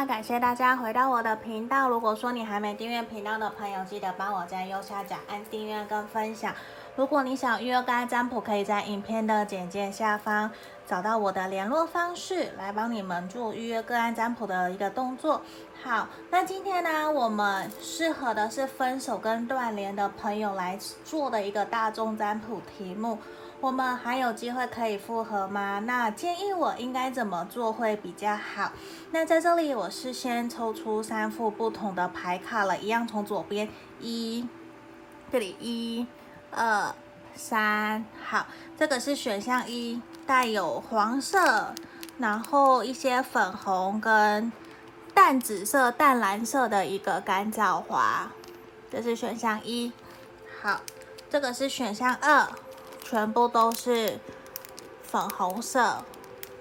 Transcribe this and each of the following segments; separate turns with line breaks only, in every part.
那感谢大家回到我的频道。如果说你还没订阅频道的朋友，记得帮我在右下角按订阅跟分享。如果你想预约个案占卜，可以在影片的简介下方找到我的联络方式，来帮你们做预约个案占卜的一个动作。好，那今天呢，我们适合的是分手跟断联的朋友来做的一个大众占卜题目。我们还有机会可以复合吗？那建议我应该怎么做会比较好？那在这里，我是先抽出三副不同的牌卡了，一样从左边一，这里一、二、三。好，这个是选项一，带有黄色，然后一些粉红跟淡紫色、淡蓝色的一个干燥花，这是选项一。好，这个是选项二。全部都是粉红色、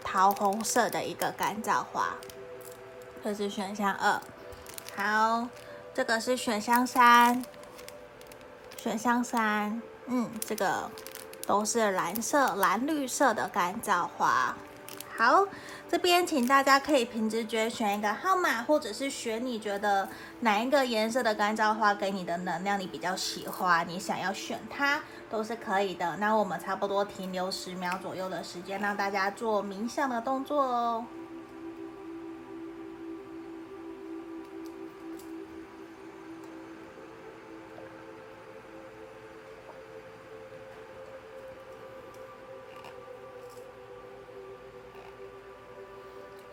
桃红色的一个干燥花，这是选项二。好，这个是选项三。选项三，嗯，这个都是蓝色、蓝绿色的干燥花。好，这边请大家可以凭直觉选一个号码，或者是选你觉得哪一个颜色的干燥花给你的能量你比较喜欢，你想要选它都是可以的。那我们差不多停留十秒左右的时间，让大家做冥想的动作哦。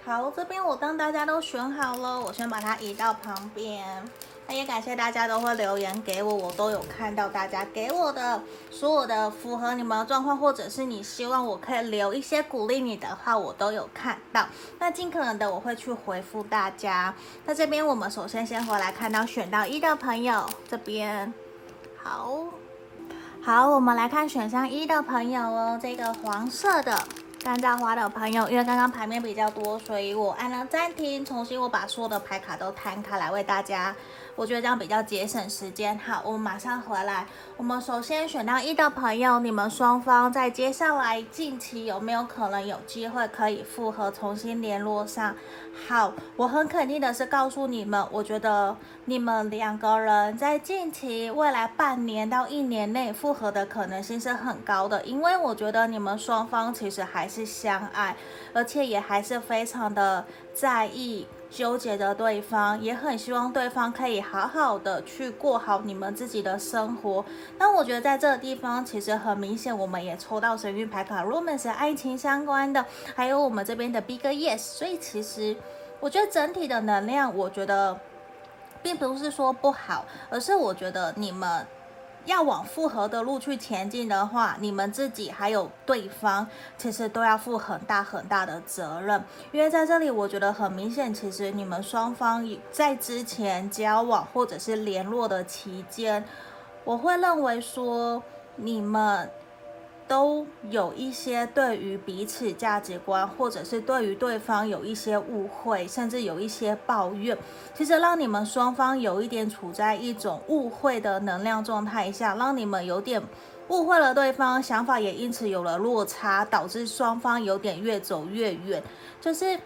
好，这边我当大家都选好了，我先把它移到旁边。那也感谢大家都会留言给我，我都有看到大家给我的所有的符合你们的状况，或者是你希望我可以留一些鼓励你的话，我都有看到。那尽可能的我会去回复大家。那这边我们首先先回来看到选到一的朋友这边，好，好，我们来看选项一的朋友哦，这个黄色的。干燥花的朋友，因为刚刚牌面比较多，所以我按了暂停，重新我把所有的牌卡都摊开来为大家。我觉得这样比较节省时间。好，我们马上回来。我们首先选到一的朋友，你们双方在接下来近期有没有可能有机会可以复合，重新联络上？好，我很肯定的是告诉你们，我觉得你们两个人在近期未来半年到一年内复合的可能性是很高的，因为我觉得你们双方其实还是相爱，而且也还是非常的在意。纠结的对方也很希望对方可以好好的去过好你们自己的生活。那我觉得在这个地方其实很明显，我们也抽到神諭牌卡，Romance 爱情相关的，还有我们这边的 Big Yes。所以其实我觉得整体的能量，我觉得并不是说不好，而是我觉得你们。要往复合的路去前进的话，你们自己还有对方，其实都要负很大很大的责任。因为在这里，我觉得很明显，其实你们双方在之前交往或者是联络的期间，我会认为说你们。都有一些对于彼此价值观，或者是对于对方有一些误会，甚至有一些抱怨，其实让你们双方有一点处在一种误会的能量状态下，让你们有点误会了对方，想法也因此有了落差，导致双方有点越走越远，就是。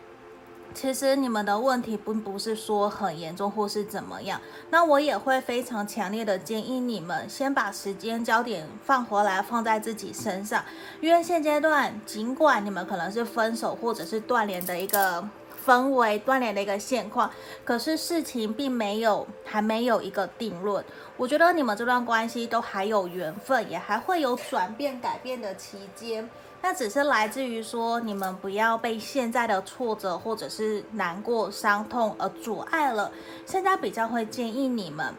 其实你们的问题并不是说很严重或是怎么样，那我也会非常强烈的建议你们先把时间焦点放回来，放在自己身上，因为现阶段尽管你们可能是分手或者是断联的一个氛围，断联的一个现况，可是事情并没有还没有一个定论。我觉得你们这段关系都还有缘分，也还会有转变改变的期间。那只是来自于说，你们不要被现在的挫折或者是难过、伤痛而阻碍了。现在比较会建议你们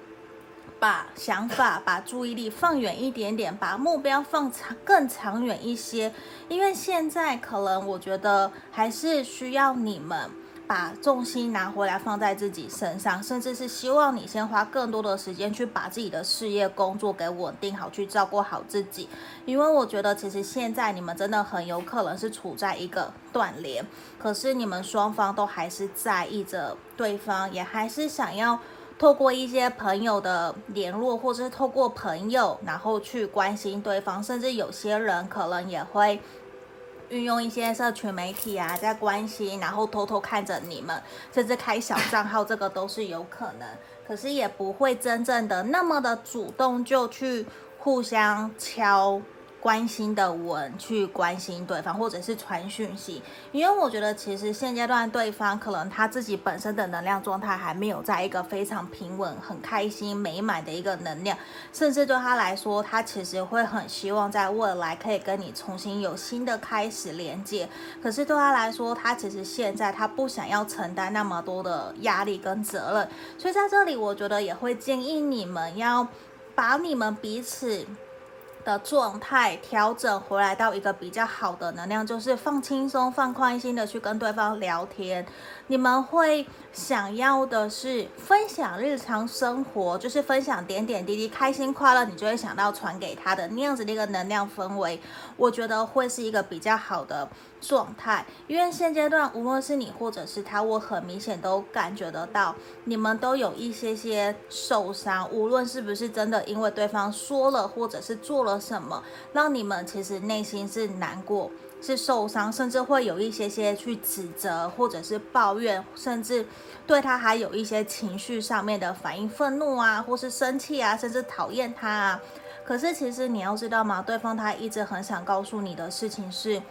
把想法、把注意力放远一点点，把目标放长、更长远一些。因为现在可能我觉得还是需要你们。把重心拿回来放在自己身上，甚至是希望你先花更多的时间去把自己的事业、工作给稳定好，去照顾好自己。因为我觉得，其实现在你们真的很有可能是处在一个断联，可是你们双方都还是在意着对方，也还是想要透过一些朋友的联络，或者是透过朋友，然后去关心对方，甚至有些人可能也会。运用一些社群媒体啊，在关心，然后偷偷看着你们，甚至开小账号，这个都是有可能。可是也不会真正的那么的主动就去互相敲。关心的文去关心对方，或者是传讯息，因为我觉得其实现阶段对方可能他自己本身的能量状态还没有在一个非常平稳、很开心、美满的一个能量，甚至对他来说，他其实会很希望在未来可以跟你重新有新的开始连接。可是对他来说，他其实现在他不想要承担那么多的压力跟责任，所以在这里我觉得也会建议你们要把你们彼此。的状态调整回来到一个比较好的能量，就是放轻松、放宽心的去跟对方聊天。你们会想要的是分享日常生活，就是分享点点滴滴、开心快乐，你就会想到传给他的那样子的一个能量氛围。我觉得会是一个比较好的状态，因为现阶段无论是你或者是他，我很明显都感觉得到你们都有一些些受伤，无论是不是真的因为对方说了或者是做了什么，让你们其实内心是难过。是受伤，甚至会有一些些去指责，或者是抱怨，甚至对他还有一些情绪上面的反应，愤怒啊，或是生气啊，甚至讨厌他啊。可是其实你要知道吗？对方他一直很想告诉你的事情是，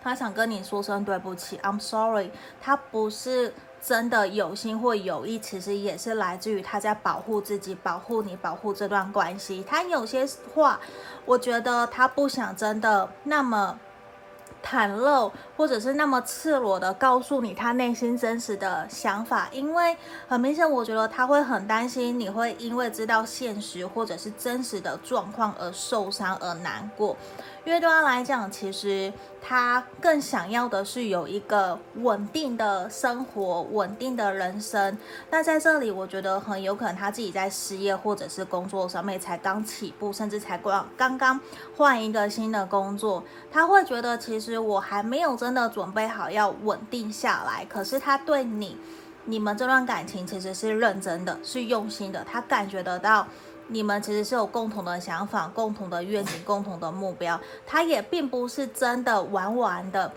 他想跟你说声对不起，I'm sorry。他不是真的有心或有意，其实也是来自于他在保护自己，保护你，保护这段关系。他有些话，我觉得他不想真的那么。袒露，或者是那么赤裸的告诉你他内心真实的想法，因为很明显，我觉得他会很担心你会因为知道现实或者是真实的状况而受伤而难过。因为对他来讲，其实他更想要的是有一个稳定的生活、稳定的人生。那在这里，我觉得很有可能他自己在事业或者是工作上面才刚起步，甚至才刚刚刚换一个新的工作，他会觉得其实我还没有真的准备好要稳定下来。可是他对你、你们这段感情其实是认真的，是用心的，他感觉得到。你们其实是有共同的想法、共同的愿景、共同的目标。他也并不是真的玩玩的，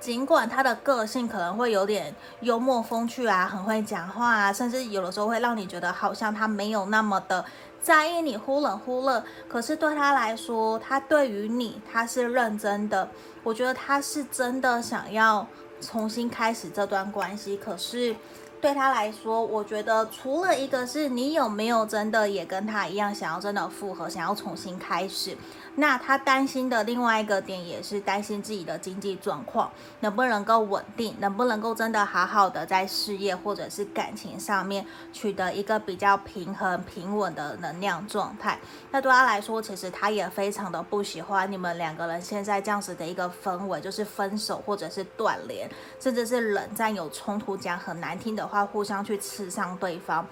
尽管他的个性可能会有点幽默风趣啊，很会讲话啊，甚至有的时候会让你觉得好像他没有那么的在意你，忽冷忽热。可是对他来说，他对于你他是认真的。我觉得他是真的想要重新开始这段关系。可是。对他来说，我觉得除了一个是你有没有真的也跟他一样想要真的复合，想要重新开始。那他担心的另外一个点也是担心自己的经济状况能不能够稳定，能不能够真的好好的在事业或者是感情上面取得一个比较平衡平稳的能量状态。那对他来说，其实他也非常的不喜欢你们两个人现在这样子的一个氛围，就是分手或者是断联，甚至是冷战有冲突，讲很难听的话，互相去刺伤对方。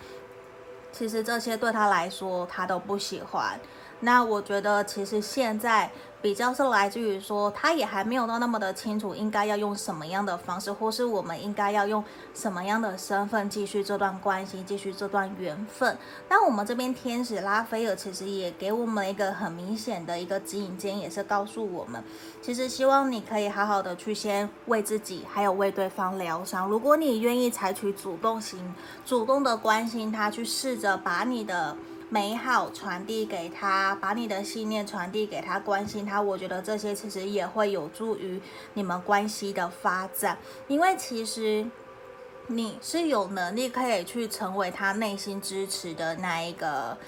其实这些对他来说，他都不喜欢。那我觉得，其实现在比较是来自于说，他也还没有到那么的清楚，应该要用什么样的方式，或是我们应该要用什么样的身份继续这段关系，继续这段缘分。那我们这边天使拉斐尔其实也给我们一个很明显的一个指引，间也是告诉我们，其实希望你可以好好的去先为自己，还有为对方疗伤。如果你愿意采取主动型、主动的关心他，去试着把你的。美好传递给他，把你的信念传递给他，关心他。我觉得这些其实也会有助于你们关系的发展，因为其实你是有能力可以去成为他内心支持的那一个，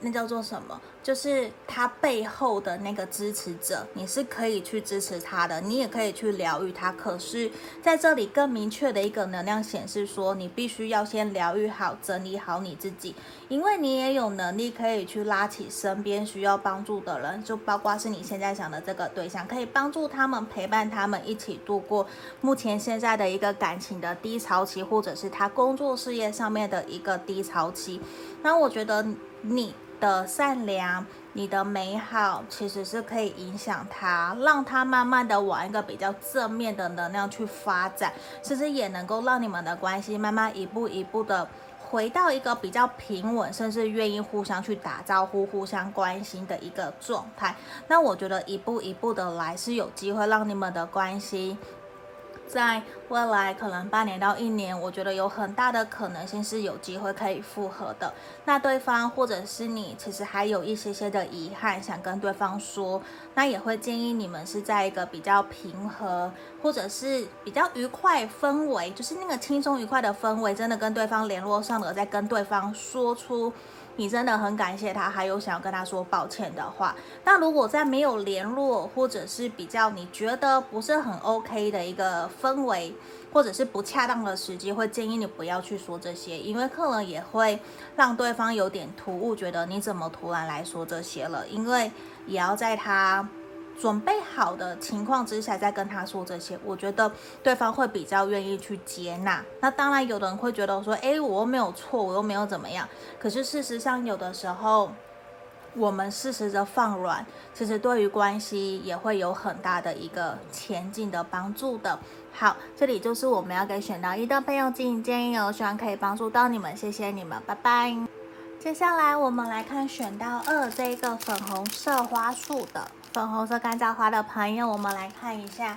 那叫做什么？就是他背后的那个支持者，你是可以去支持他的，你也可以去疗愈他。可是在这里更明确的一个能量显示说，你必须要先疗愈好、整理好你自己，因为你也有能力可以去拉起身边需要帮助的人，就包括是你现在想的这个对象，可以帮助他们、陪伴他们一起度过目前现在的一个感情的低潮期，或者是他工作事业上面的一个低潮期。那我觉得你。的善良，你的美好，其实是可以影响他，让他慢慢的往一个比较正面的能量去发展，甚至也能够让你们的关系慢慢一步一步的回到一个比较平稳，甚至愿意互相去打招呼、互相关心的一个状态。那我觉得一步一步的来是有机会让你们的关系。在未来可能半年到一年，我觉得有很大的可能性是有机会可以复合的。那对方或者是你，其实还有一些些的遗憾想跟对方说，那也会建议你们是在一个比较平和或者是比较愉快氛围，就是那个轻松愉快的氛围，真的跟对方联络上了，再跟对方说出。你真的很感谢他，还有想要跟他说抱歉的话。那如果在没有联络，或者是比较你觉得不是很 OK 的一个氛围，或者是不恰当的时机，会建议你不要去说这些，因为可能也会让对方有点突兀，觉得你怎么突然来说这些了？因为也要在他。准备好的情况之下再跟他说这些，我觉得对方会比较愿意去接纳。那当然，有的人会觉得说，诶，我又没有错，我又没有怎么样。可是事实上，有的时候我们适时的放软，其实对于关系也会有很大的一个前进的帮助的。好，这里就是我们要给选到一的朋友进行建议哦，希望可以帮助到你们，谢谢你们，拜拜。接下来我们来看选到二这个粉红色花束的。粉红色干燥花的朋友，我们来看一下，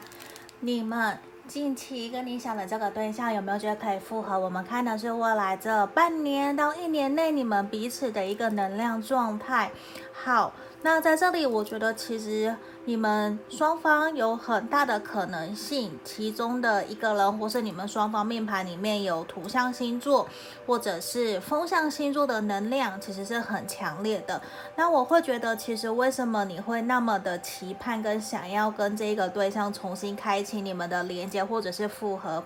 你们近期跟你想的这个对象有没有觉得可以复合？我们看的是未来这半年到一年内你们彼此的一个能量状态。好。那在这里，我觉得其实你们双方有很大的可能性，其中的一个人，或是你们双方命盘里面有土象星座，或者是风象星座的能量，其实是很强烈的。那我会觉得，其实为什么你会那么的期盼跟想要跟这个对象重新开启你们的连接，或者是复合，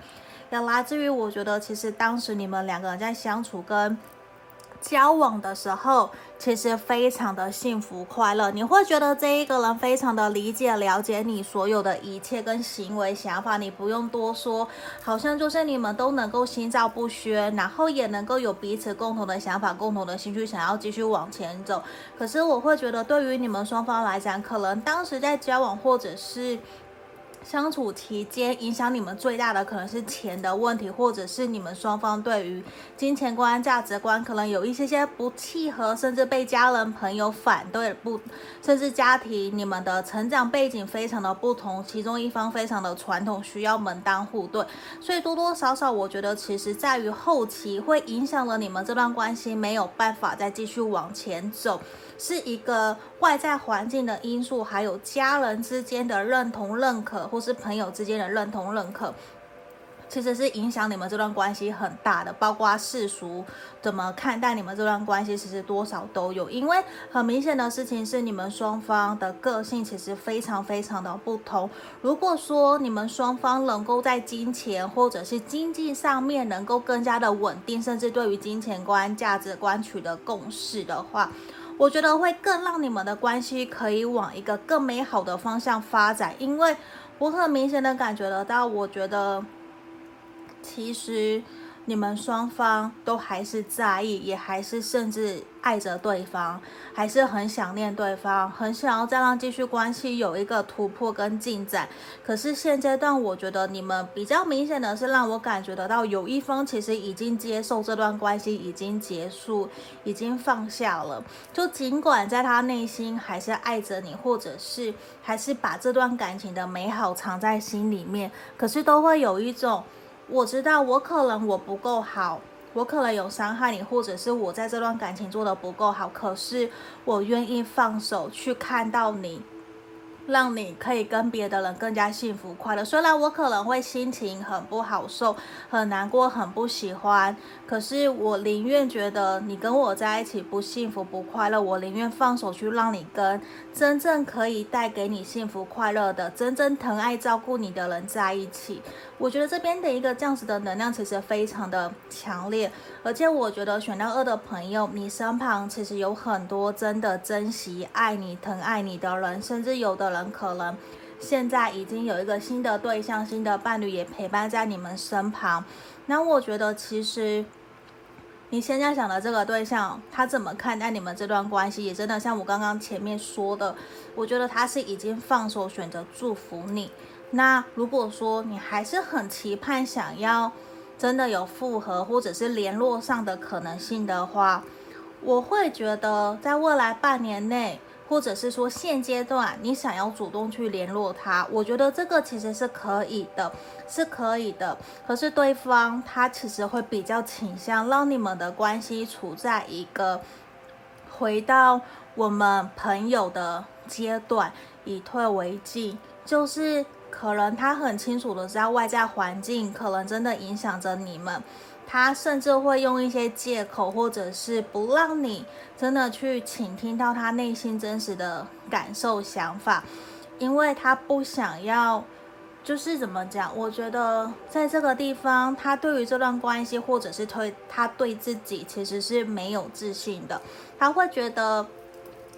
要来自于我觉得，其实当时你们两个人在相处跟。交往的时候，其实非常的幸福快乐。你会觉得这一个人非常的理解、了解你所有的一切跟行为想法，你不用多说，好像就是你们都能够心照不宣，然后也能够有彼此共同的想法、共同的兴趣，想要继续往前走。可是我会觉得，对于你们双方来讲，可能当时在交往或者是。相处期间，影响你们最大的可能是钱的问题，或者是你们双方对于金钱观、价值观可能有一些些不契合，甚至被家人朋友反对不，甚至家庭你们的成长背景非常的不同，其中一方非常的传统，需要门当户对，所以多多少少我觉得其实在于后期会影响了你们这段关系没有办法再继续往前走。是一个外在环境的因素，还有家人之间的认同、认可，或是朋友之间的认同、认可，其实是影响你们这段关系很大的。包括世俗怎么看待你们这段关系，其实多少都有。因为很明显的事情是，你们双方的个性其实非常非常的不同。如果说你们双方能够在金钱或者是经济上面能够更加的稳定，甚至对于金钱观、价值观取得共识的话。我觉得会更让你们的关系可以往一个更美好的方向发展，因为我很明显的感觉得到，我觉得其实。你们双方都还是在意，也还是甚至爱着对方，还是很想念对方，很想要再让继续关系有一个突破跟进展。可是现阶段，我觉得你们比较明显的是让我感觉得到，有一方其实已经接受这段关系已经结束，已经放下了。就尽管在他内心还是爱着你，或者是还是把这段感情的美好藏在心里面，可是都会有一种。我知道我可能我不够好，我可能有伤害你，或者是我在这段感情做的不够好，可是我愿意放手去看到你。让你可以跟别的人更加幸福快乐。虽然我可能会心情很不好受、很难过、很不喜欢，可是我宁愿觉得你跟我在一起不幸福、不快乐，我宁愿放手去让你跟真正可以带给你幸福快乐的、真正疼爱照顾你的人在一起。我觉得这边的一个这样子的能量其实非常的强烈，而且我觉得选到二的朋友，你身旁其实有很多真的珍惜、爱你、疼爱你的人，甚至有的人可能现在已经有一个新的对象、新的伴侣也陪伴在你们身旁。那我觉得其实你现在想的这个对象，他怎么看待你们这段关系，也真的像我刚刚前面说的，我觉得他是已经放手选择祝福你。那如果说你还是很期盼想要真的有复合或者是联络上的可能性的话，我会觉得在未来半年内，或者是说现阶段你想要主动去联络他，我觉得这个其实是可以的，是可以的。可是对方他其实会比较倾向让你们的关系处在一个回到我们朋友的阶段，以退为进，就是。可能他很清楚的知道外在环境可能真的影响着你们，他甚至会用一些借口，或者是不让你真的去倾听到他内心真实的感受、想法，因为他不想要，就是怎么讲？我觉得在这个地方，他对于这段关系，或者是推他对自己，其实是没有自信的，他会觉得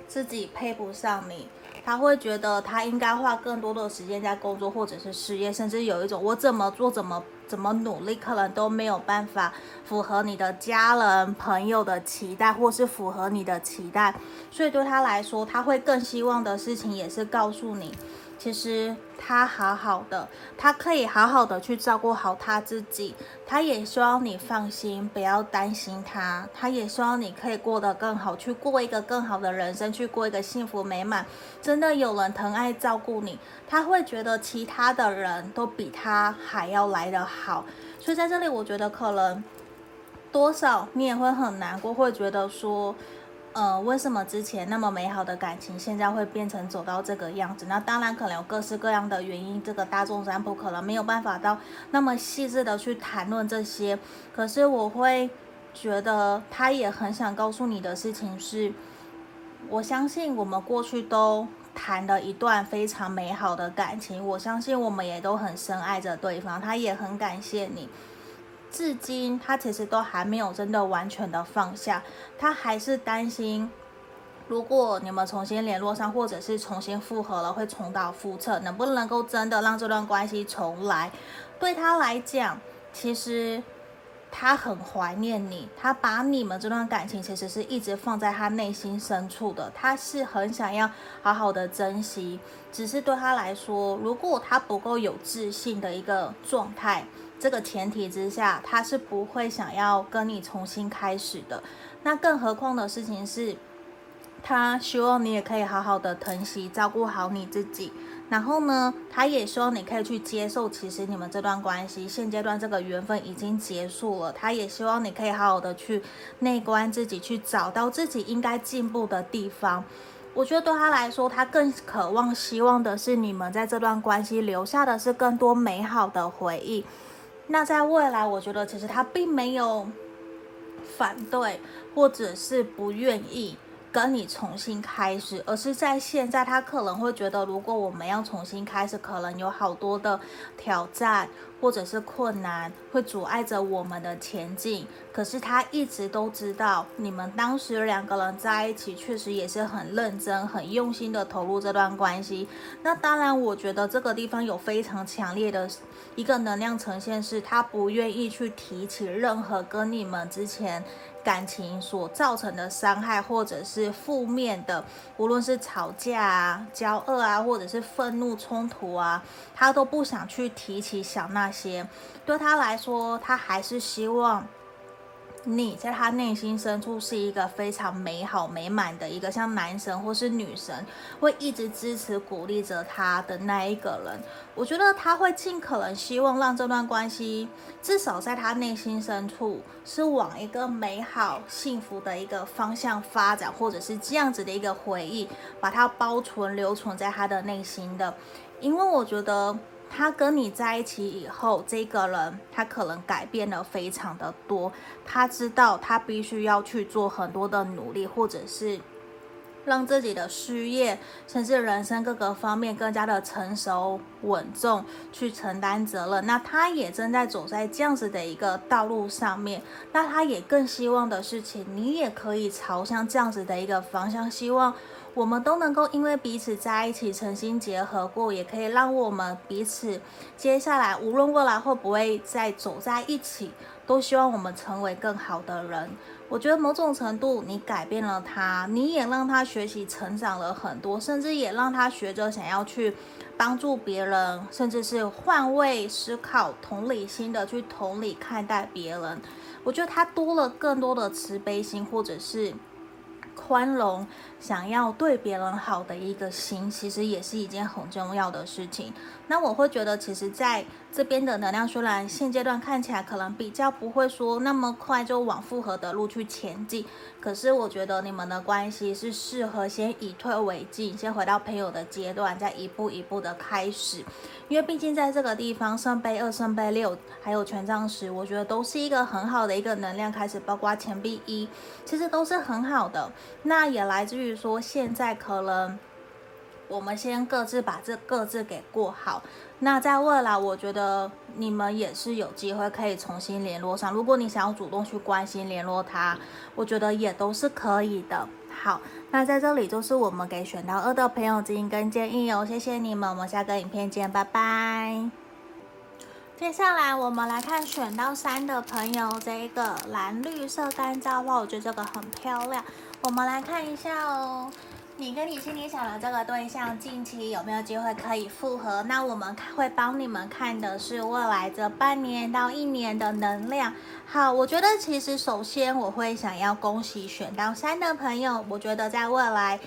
自己配不上你。他会觉得他应该花更多的时间在工作或者是事业，甚至有一种我怎么做怎么怎么努力，可能都没有办法符合你的家人朋友的期待，或是符合你的期待。所以对他来说，他会更希望的事情也是告诉你。其实他好好的，他可以好好的去照顾好他自己。他也希望你放心，不要担心他。他也希望你可以过得更好，去过一个更好的人生，去过一个幸福美满。真的有人疼爱照顾你，他会觉得其他的人都比他还要来得好。所以在这里，我觉得可能多少你也会很难过，会觉得说。呃，为什么之前那么美好的感情，现在会变成走到这个样子？那当然可能有各式各样的原因。这个大众占卜可能没有办法到那么细致的去谈论这些。可是我会觉得，他也很想告诉你的事情是，我相信我们过去都谈了一段非常美好的感情，我相信我们也都很深爱着对方，他也很感谢你。至今，他其实都还没有真的完全的放下，他还是担心，如果你们重新联络上，或者是重新复合了，会重蹈覆辙，能不能够真的让这段关系重来？对他来讲，其实他很怀念你，他把你们这段感情其实是一直放在他内心深处的，他是很想要好好的珍惜，只是对他来说，如果他不够有自信的一个状态。这个前提之下，他是不会想要跟你重新开始的。那更何况的事情是，他希望你也可以好好的疼惜、照顾好你自己。然后呢，他也希望你可以去接受，其实你们这段关系现阶段这个缘分已经结束了。他也希望你可以好好的去内观自己，去找到自己应该进步的地方。我觉得对他来说，他更渴望、希望的是你们在这段关系留下的是更多美好的回忆。那在未来，我觉得其实他并没有反对，或者是不愿意。跟你重新开始，而是在现在，他可能会觉得，如果我们要重新开始，可能有好多的挑战或者是困难会阻碍着我们的前进。可是他一直都知道，你们当时两个人在一起，确实也是很认真、很用心的投入这段关系。那当然，我觉得这个地方有非常强烈的一个能量呈现，是他不愿意去提起任何跟你们之前。感情所造成的伤害，或者是负面的，无论是吵架啊、交恶啊，或者是愤怒冲突啊，他都不想去提起想那些。对他来说，他还是希望。你在他内心深处是一个非常美好美满的一个像男神或是女神，会一直支持鼓励着他的那一个人。我觉得他会尽可能希望让这段关系至少在他内心深处是往一个美好幸福的一个方向发展，或者是这样子的一个回忆，把它保存留存在他的内心的。因为我觉得。他跟你在一起以后，这个人他可能改变了非常的多。他知道他必须要去做很多的努力，或者是让自己的事业，甚至人生各个方面更加的成熟稳重，去承担责任。那他也正在走在这样子的一个道路上面。那他也更希望的事情，你也可以朝向这样子的一个方向，希望。我们都能够因为彼此在一起，诚心结合过，也可以让我们彼此接下来无论未来会不会再走在一起，都希望我们成为更好的人。我觉得某种程度，你改变了他，你也让他学习成长了很多，甚至也让他学着想要去帮助别人，甚至是换位思考、同理心的去同理看待别人。我觉得他多了更多的慈悲心，或者是。宽容，想要对别人好的一个心，其实也是一件很重要的事情。那我会觉得，其实在这边的能量，虽然现阶段看起来可能比较不会说那么快就往复合的路去前进，可是我觉得你们的关系是适合先以退为进，先回到朋友的阶段，再一步一步的开始。因为毕竟在这个地方，圣杯二、圣杯六，还有权杖十，我觉得都是一个很好的一个能量开始，包括钱币一，其实都是很好的。那也来自于说，现在可能我们先各自把这各自给过好。那在未来，我觉得你们也是有机会可以重新联络上。如果你想要主动去关心联络他，我觉得也都是可以的。好，那在这里就是我们给选到二的朋友指引跟建议哦，谢谢你们，我们下个影片见，拜拜。接下来我们来看选到三的朋友，这一个蓝绿色干燥花，我觉得这个很漂亮。我们来看一下哦，你跟你心里想的这个对象近期有没有机会可以复合？那我们会帮你们看的是未来这半年到一年的能量。好，我觉得其实首先我会想要恭喜选到三的朋友，我觉得在未来。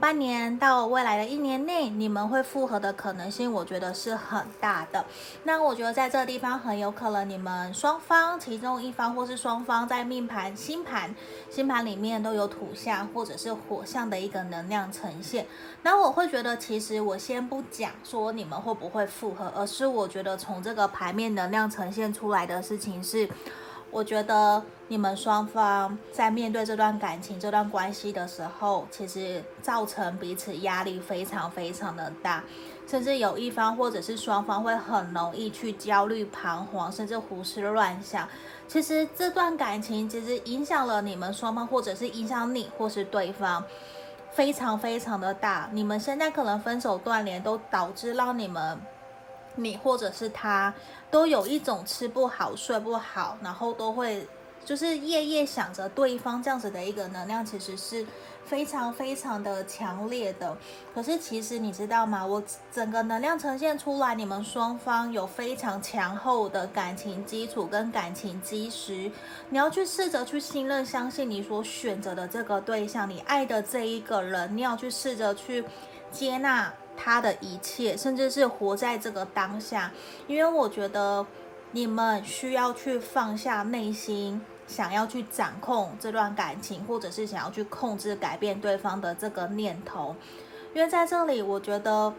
半年到未来的一年内，你们会复合的可能性，我觉得是很大的。那我觉得在这个地方很有可能你们双方其中一方或是双方在命盘、星盘、星盘里面都有土象或者是火象的一个能量呈现。那我会觉得，其实我先不讲说你们会不会复合，而是我觉得从这个牌面能量呈现出来的事情是。我觉得你们双方在面对这段感情、这段关系的时候，其实造成彼此压力非常非常的大，甚至有一方或者是双方会很容易去焦虑、彷徨，甚至胡思乱想。其实这段感情其实影响了你们双方，或者是影响你或是对方，非常非常的大。你们现在可能分手断联，都导致让你们。你或者是他都有一种吃不好、睡不好，然后都会就是夜夜想着对方这样子的一个能量，其实是非常非常的强烈的。可是其实你知道吗？我整个能量呈现出来，你们双方有非常强厚的感情基础跟感情基石。你要去试着去信任、相信你所选择的这个对象，你爱的这一个人，你要去试着去接纳。他的一切，甚至是活在这个当下，因为我觉得你们需要去放下内心想要去掌控这段感情，或者是想要去控制、改变对方的这个念头，因为在这里，我觉得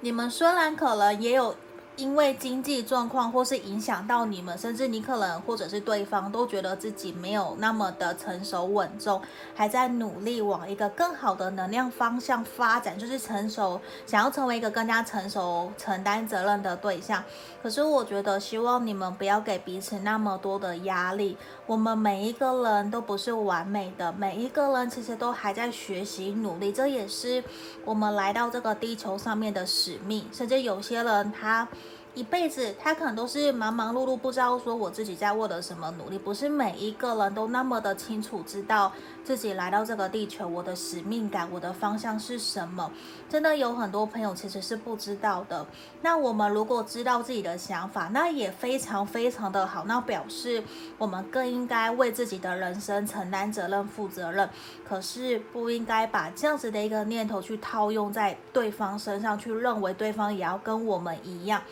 你们虽然可能也有。因为经济状况，或是影响到你们，甚至你可能或者是对方都觉得自己没有那么的成熟稳重，还在努力往一个更好的能量方向发展，就是成熟，想要成为一个更加成熟、承担责任的对象。可是我觉得，希望你们不要给彼此那么多的压力。我们每一个人都不是完美的，每一个人其实都还在学习努力，这也是我们来到这个地球上面的使命。甚至有些人他。一辈子，他可能都是忙忙碌碌，不知道说我自己在为了什么努力。不是每一个人都那么的清楚知道自己来到这个地球，我的使命感，我的方向是什么。真的有很多朋友其实是不知道的。那我们如果知道自己的想法，那也非常非常的好。那表示我们更应该为自己的人生承担责任、负责任。可是不应该把这样子的一个念头去套用在对方身上，去认为对方也要跟我们一样。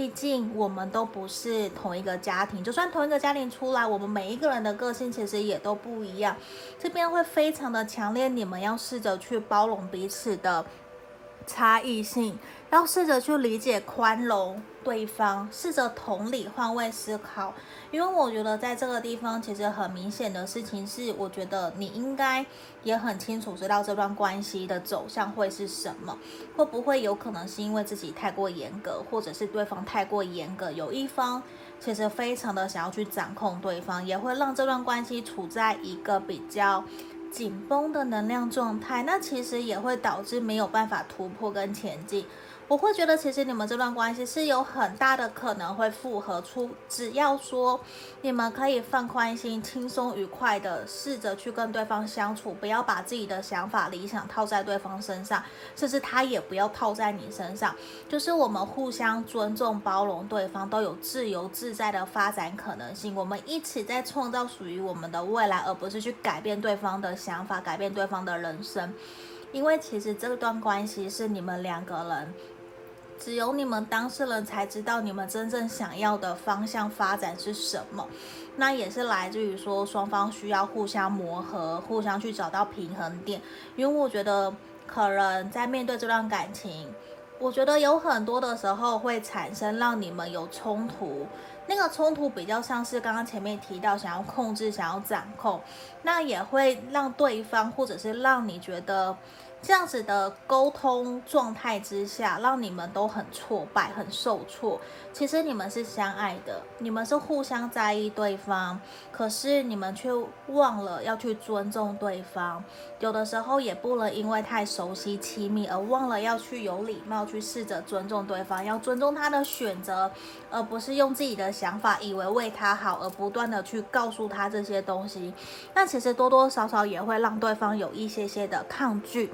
毕竟我们都不是同一个家庭，就算同一个家庭出来，我们每一个人的个性其实也都不一样。这边会非常的强烈，你们要试着去包容彼此的差异性，要试着去理解、宽容对方，试着同理、换位思考。因为我觉得在这个地方，其实很明显的事情是，我觉得你应该也很清楚知道这段关系的走向会是什么，会不会有可能是因为自己太过严格，或者是对方太过严格，有一方其实非常的想要去掌控对方，也会让这段关系处在一个比较紧绷的能量状态，那其实也会导致没有办法突破跟前进。我会觉得，其实你们这段关系是有很大的可能会复合出，只要说你们可以放宽心、轻松愉快的试着去跟对方相处，不要把自己的想法、理想套在对方身上，甚至他也不要套在你身上，就是我们互相尊重、包容对方，都有自由自在的发展可能性。我们一起在创造属于我们的未来，而不是去改变对方的想法、改变对方的人生。因为其实这段关系是你们两个人。只有你们当事人才知道你们真正想要的方向发展是什么，那也是来自于说双方需要互相磨合，互相去找到平衡点。因为我觉得可能在面对这段感情，我觉得有很多的时候会产生让你们有冲突，那个冲突比较像是刚刚前面提到想要控制、想要掌控，那也会让对方或者是让你觉得。这样子的沟通状态之下，让你们都很挫败、很受挫。其实你们是相爱的，你们是互相在意对方，可是你们却忘了要去尊重对方。有的时候也不能因为太熟悉、亲密而忘了要去有礼貌，去试着尊重对方，要尊重他的选择，而不是用自己的想法以为为他好而不断的去告诉他这些东西。那其实多多少少也会让对方有一些些的抗拒。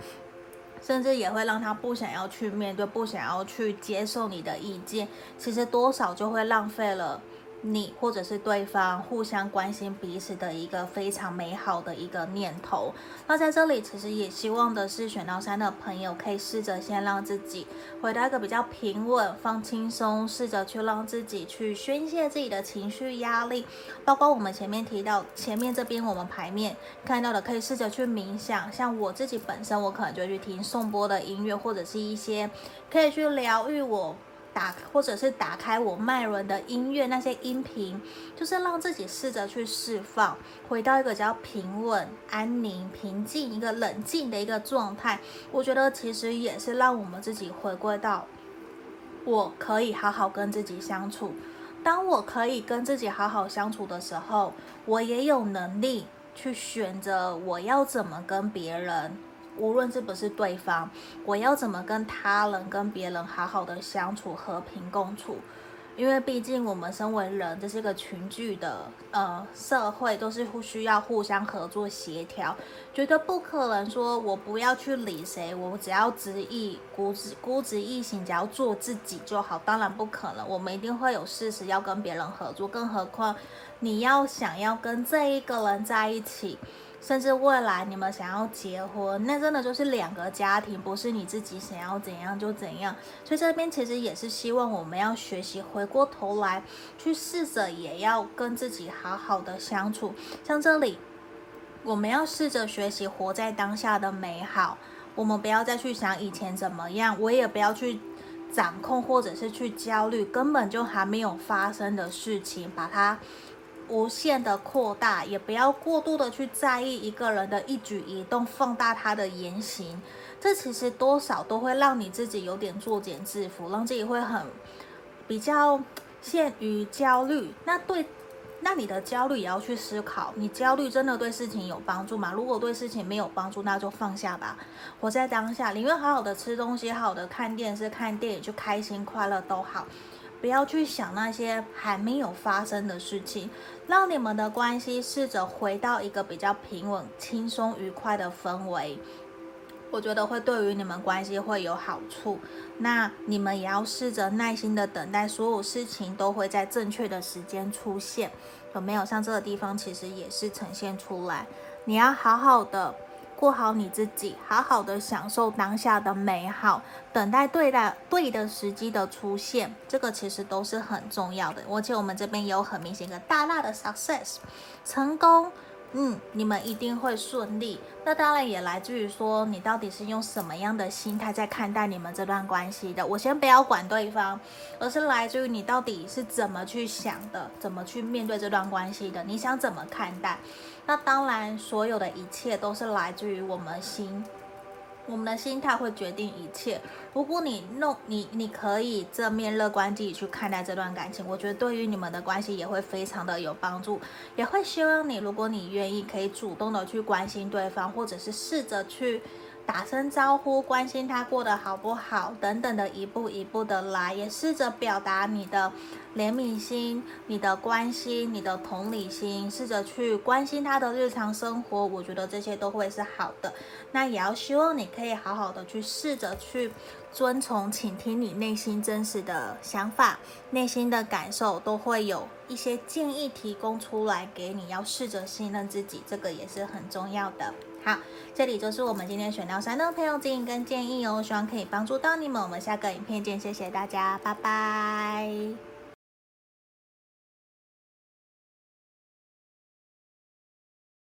甚至也会让他不想要去面对，不想要去接受你的意见，其实多少就会浪费了。你或者是对方互相关心彼此的一个非常美好的一个念头。那在这里，其实也希望的是选到三的朋友可以试着先让自己回到一个比较平稳、放轻松，试着去让自己去宣泄自己的情绪压力。包括我们前面提到前面这边我们牌面看到的，可以试着去冥想。像我自己本身，我可能就去听颂钵的音乐，或者是一些可以去疗愈我。打或者是打开我脉轮的音乐，那些音频，就是让自己试着去释放，回到一个比较平稳、安宁、平静、一个冷静的一个状态。我觉得其实也是让我们自己回归到，我可以好好跟自己相处。当我可以跟自己好好相处的时候，我也有能力去选择我要怎么跟别人。无论是不是对方，我要怎么跟他人、跟别人好好的相处、和平共处？因为毕竟我们身为人，这是一个群聚的呃社会，都是互需要互相合作协调，觉得不可能说我不要去理谁，我只要执意孤执孤执一心，只要做自己就好。当然不可能，我们一定会有事实要跟别人合作，更何况你要想要跟这一个人在一起。甚至未来你们想要结婚，那真的就是两个家庭，不是你自己想要怎样就怎样。所以这边其实也是希望我们要学习回过头来，去试着也要跟自己好好的相处。像这里，我们要试着学习活在当下的美好，我们不要再去想以前怎么样，我也不要去掌控或者是去焦虑根本就还没有发生的事情，把它。无限的扩大，也不要过度的去在意一个人的一举一动，放大他的言行，这其实多少都会让你自己有点作茧自缚，让自己会很比较陷于焦虑。那对，那你的焦虑也要去思考，你焦虑真的对事情有帮助吗？如果对事情没有帮助，那就放下吧，活在当下，宁愿好好的吃东西，好好的看电视、看电影，就开心快乐都好。不要去想那些还没有发生的事情，让你们的关系试着回到一个比较平稳、轻松、愉快的氛围。我觉得会对于你们关系会有好处。那你们也要试着耐心的等待，所有事情都会在正确的时间出现。有没有？像这个地方其实也是呈现出来，你要好好的。过好你自己，好好的享受当下的美好，等待对的对的时机的出现，这个其实都是很重要的。而且我们这边有很明显一个大大的 success 成功。嗯，你们一定会顺利。那当然也来自于说，你到底是用什么样的心态在看待你们这段关系的。我先不要管对方，而是来自于你到底是怎么去想的，怎么去面对这段关系的。你想怎么看待？那当然，所有的一切都是来自于我们心。我们的心态会决定一切。如果你弄你，你可以正面乐观自己去看待这段感情，我觉得对于你们的关系也会非常的有帮助，也会希望你，如果你愿意，可以主动的去关心对方，或者是试着去。打声招呼，关心他过得好不好，等等的，一步一步的来，也试着表达你的怜悯心、你的关心、你的同理心，试着去关心他的日常生活。我觉得这些都会是好的。那也要希望你可以好好的去试着去遵从、倾听你内心真实的想法、内心的感受，都会有一些建议提供出来给你。要试着信任自己，这个也是很重要的。好，这里就是我们今天选料三的朋友建议跟建议哦，希望可以帮助到你们。我们下个影片见，谢谢大家，拜拜。